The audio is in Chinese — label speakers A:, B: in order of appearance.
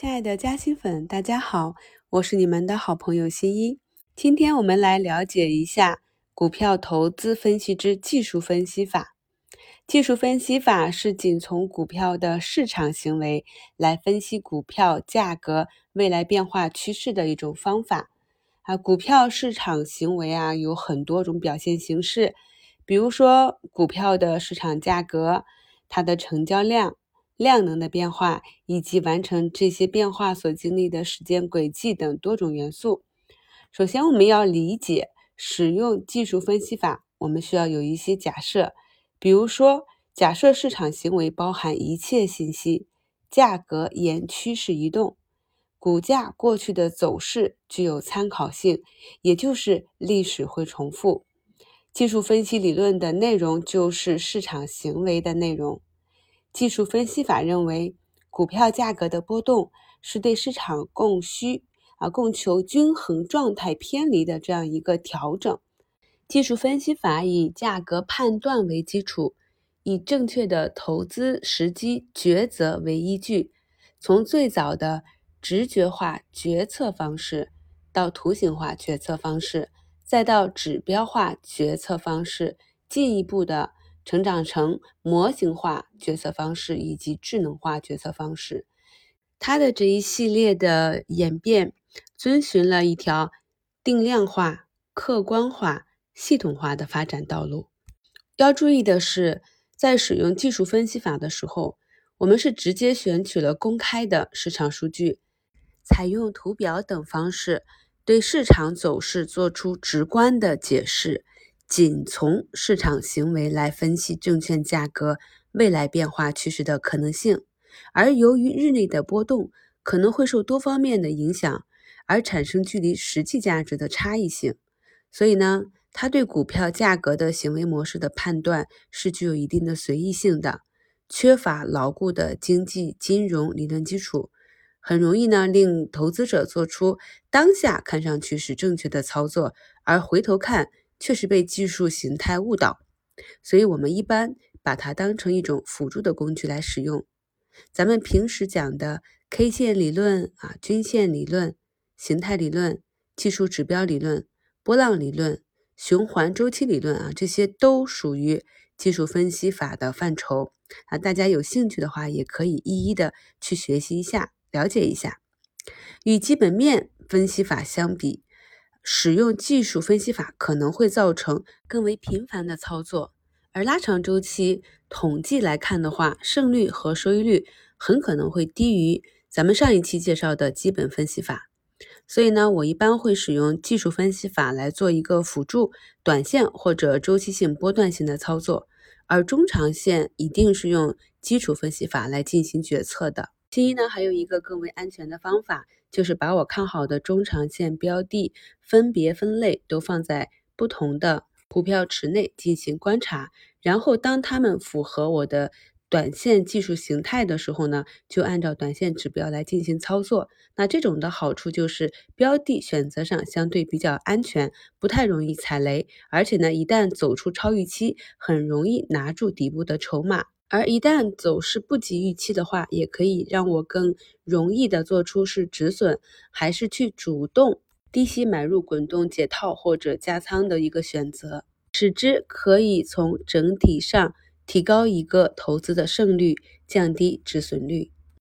A: 亲爱的嘉兴粉，大家好，我是你们的好朋友新一。今天我们来了解一下股票投资分析之技术分析法。技术分析法是仅从股票的市场行为来分析股票价格未来变化趋势的一种方法。啊，股票市场行为啊有很多种表现形式，比如说股票的市场价格、它的成交量、量能的变化，以及完成这些变化所经历的时间轨迹等多种元素。首先，我们要理解使用技术分析法，我们需要有一些假设，比如说，假设市场行为包含一切信息，价格沿趋势移动。股价过去的走势具有参考性，也就是历史会重复。技术分析理论的内容就是市场行为的内容。技术分析法认为，股票价格的波动是对市场供需啊供求均衡状态偏离的这样一个调整。技术分析法以价格判断为基础，以正确的投资时机抉择为依据，从最早的直觉化决策方式，到图形化决策方式，再到指标化决策方式，进一步的成长成模型化决策方式以及智能化决策方式。它的这一系列的演变，遵循了一条定量化、客观化、系统化的发展道路。要注意的是，在使用技术分析法的时候，我们是直接选取了公开的市场数据。采用图表等方式对市场走势做出直观的解释，仅从市场行为来分析证券价格未来变化趋势的可能性。而由于日内的波动可能会受多方面的影响，而产生距离实际价值的差异性，所以呢，它对股票价格的行为模式的判断是具有一定的随意性的，缺乏牢固的经济金融理论基础。很容易呢，令投资者做出当下看上去是正确的操作，而回头看确实被技术形态误导。所以，我们一般把它当成一种辅助的工具来使用。咱们平时讲的 K 线理论啊、均线理论、形态理论、技术指标理论、波浪理论、循环周期理论啊，这些都属于技术分析法的范畴啊。大家有兴趣的话，也可以一一的去学习一下。了解一下，与基本面分析法相比，使用技术分析法可能会造成更为频繁的操作，而拉长周期统计来看的话，胜率和收益率很可能会低于咱们上一期介绍的基本分析法。所以呢，我一般会使用技术分析法来做一个辅助，短线或者周期性波段性的操作，而中长线一定是用基础分析法来进行决策的。其一呢，还有一个更为安全的方法，就是把我看好的中长线标的分别分类都放在不同的股票池内进行观察，然后当它们符合我的短线技术形态的时候呢，就按照短线指标来进行操作。那这种的好处就是标的选择上相对比较安全，不太容易踩雷，而且呢，一旦走出超预期，很容易拿住底部的筹码。而一旦走势不及预期的话，也可以让我更容易的做出是止损还是去主动低吸买入滚动解套或者加仓的一个选择，使之可以从整体上提高一个投资的胜率，降低止损率。